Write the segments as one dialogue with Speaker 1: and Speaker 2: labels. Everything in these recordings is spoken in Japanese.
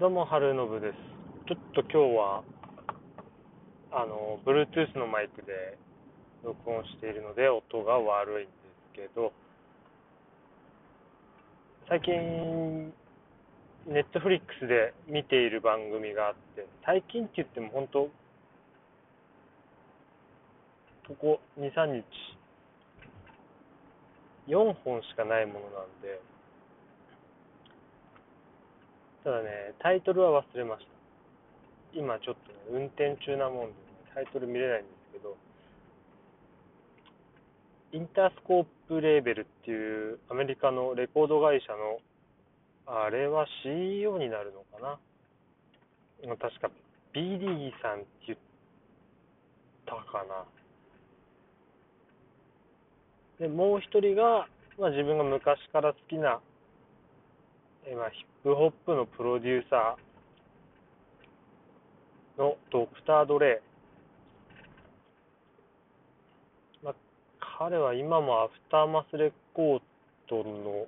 Speaker 1: どうも、春信です。ちょっと今日は、あの、Bluetooth のマイクで録音しているので音が悪いんですけど、最近、Netflix で見ている番組があって、最近って言っても本当、ここ2、3日、4本しかないものなんで、ただね、タイトルは忘れました。今ちょっと、ね、運転中なもんで、ね、タイトル見れないんですけど、インタースコープレーベルっていうアメリカのレコード会社の、あれは CEO になるのかな？確か BD さんって言ったかな。で、もう一人が、まあ、自分が昔から好きな今、ヒップホップのプロデューサーのドクター・ドレイ。ま、彼は今もアフターマスレコードの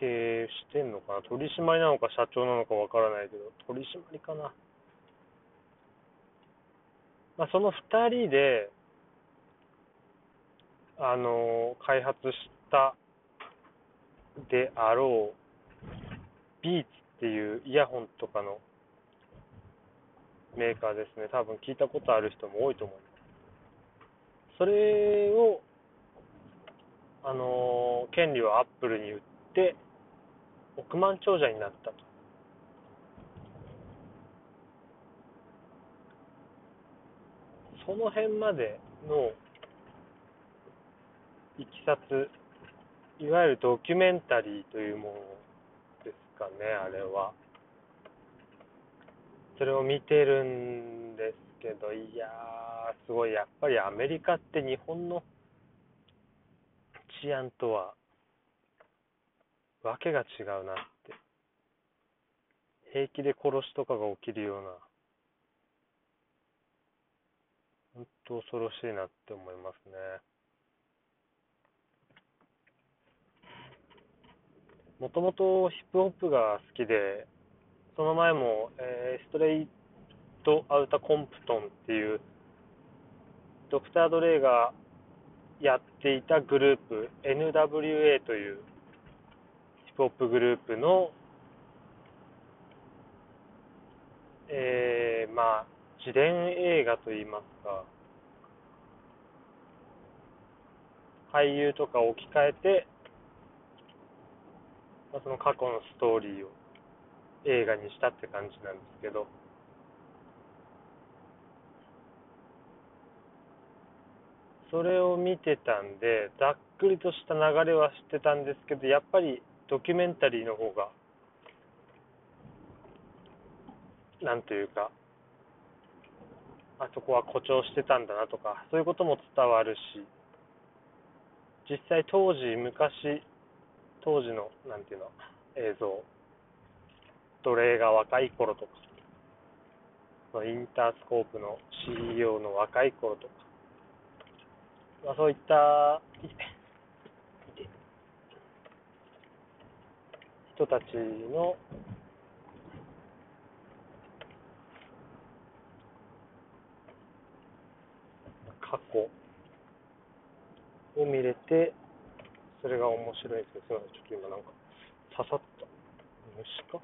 Speaker 1: 経営してんのかな？取締りなのか社長なのかわからないけど、取締りかな。まあ、その二人で、あの開発したであろう、ビーツっていうイヤホンとかのメーカーですね。多分聞いたことある人も多いと思います。それを、あの権利をアップルに売って、億万長者になったと。その辺までのいきさつ、いわゆるドキュメンタリーというものですかね、あれは。それを見てるんですけど、いやー、すごい、やっぱりアメリカって日本の治安とは、わけが違うなって。平気で殺しとかが起きるような、本当恐ろしいなって思いますね。もともとヒップホップが好きで、その前も、えー、ストレイト・アウタ・コンプトンっていう、ドクター・ドレイがやっていたグループ、NWA というヒップホップグループの、えー、まあ、自伝映画といいますか、俳優とか置き換えて、まあ、その過去のストーリーを映画にしたって感じなんですけど、それを見てたんで、ざっくりとした流れは知ってたんですけど、やっぱりドキュメンタリーの方が、なんというか、あそこは誇張してたんだなとか、そういうことも伝わるし、実際当時、昔、当時の、なんていうの、映像、奴隷が若い頃とか、インタースコープの CEO の若い頃とか、まあ、そういった人たちの過去を見れて、それが面白いですけど、すみません、ちょっと今なんか刺さった虫か？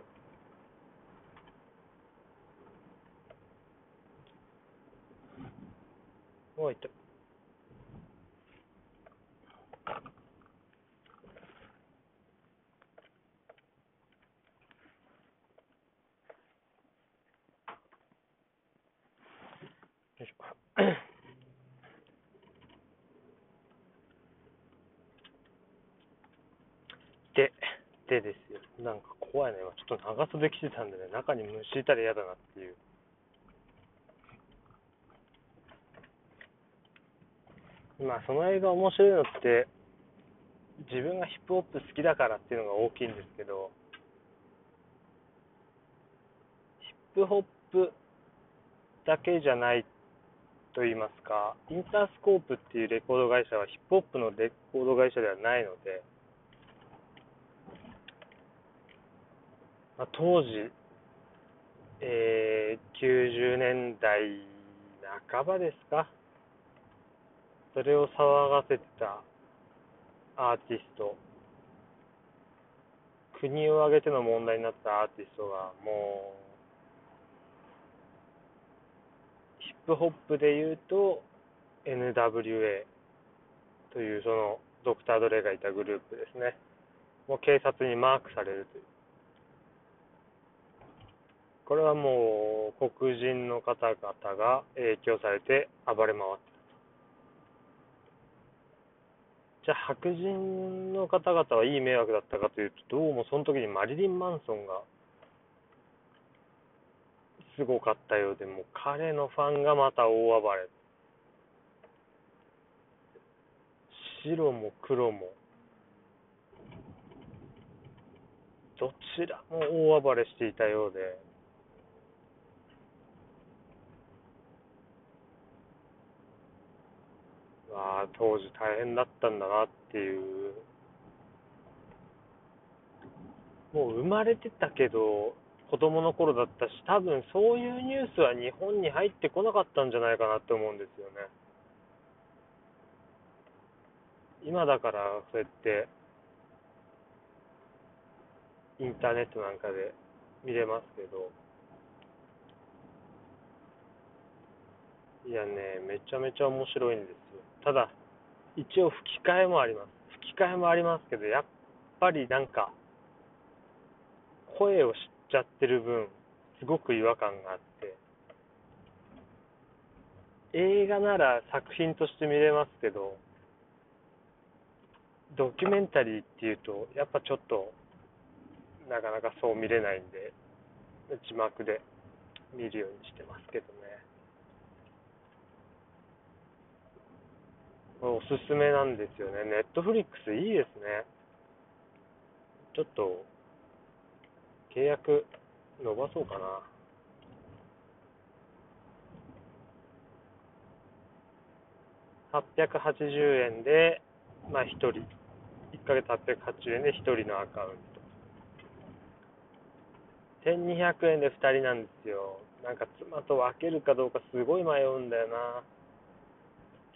Speaker 1: おいて。よいしょ。で、でですよ。なんか怖いね。ちょっと長袖着てたんでね、中に虫いたら嫌だなっていう。まあ、その映画面白いのって、自分がヒップホップ好きだからっていうのが大きいんですけど、ヒップホップだけじゃないと言いますか、インタースコープっていうレコード会社はヒップホップのレコード会社ではないので、まあ、当時、えー、90年代半ばですか。それを騒がせてたアーティスト。国を挙げての問題になったアーティストがもうヒップホップで言うと NWA というそのドクター・ドレがいたグループですね。もう警察にマークされるという。これはもう黒人の方々が影響されて暴れ回ってじゃあ白人の方々はいい迷惑だったかというとどうもその時にマリリン・マンソンがすごかったようでもう彼のファンがまた大暴れ。白も黒もどちらも大暴れしていたようで。あ当時大変だったんだなっていう。もう生まれてたけど子供の頃だったし多分そういうニュースは日本に入ってこなかったんじゃないかなって思うんですよね。今だからそうやってインターネットなんかで見れますけど。いやねめちゃめちゃ面白いんですよただ、一応吹き替えもあります。吹き替えもありますけど、やっぱりなんか、声を知っちゃってる分、すごく違和感があって、映画なら作品として見れますけど、ドキュメンタリーっていうと、やっぱちょっと、なかなかそう見れないんで、字幕で見るようにしてますけどね。おすすめなんですよね。ネットフリックスいいですね。ちょっと、契約伸ばそうかな。880円で、まあ1人。1ヶ月880円で1人のアカウント。1200円で2人なんですよ。なんか妻と分けるかどうかすごい迷うんだよな。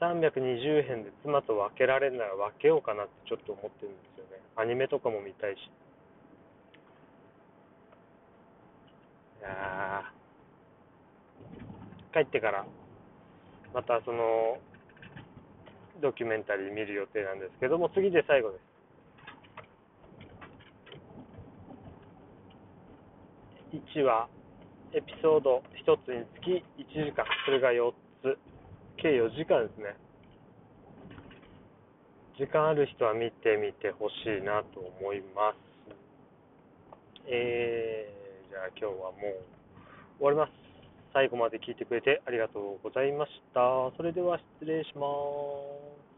Speaker 1: 320円で妻と分けられるなら分けようかなってちょっと思ってるんですよね。アニメとかも見たいし。いや帰ってから、またその、ドキュメンタリー見る予定なんですけども、次で最後です。1話、エピソード1つにつき1時間、それが4つ。計4時間ですね。時間ある人は見てみてほしいなと思います。えー、じゃあ今日はもう終わります。最後まで聞いてくれてありがとうございました。それでは失礼します。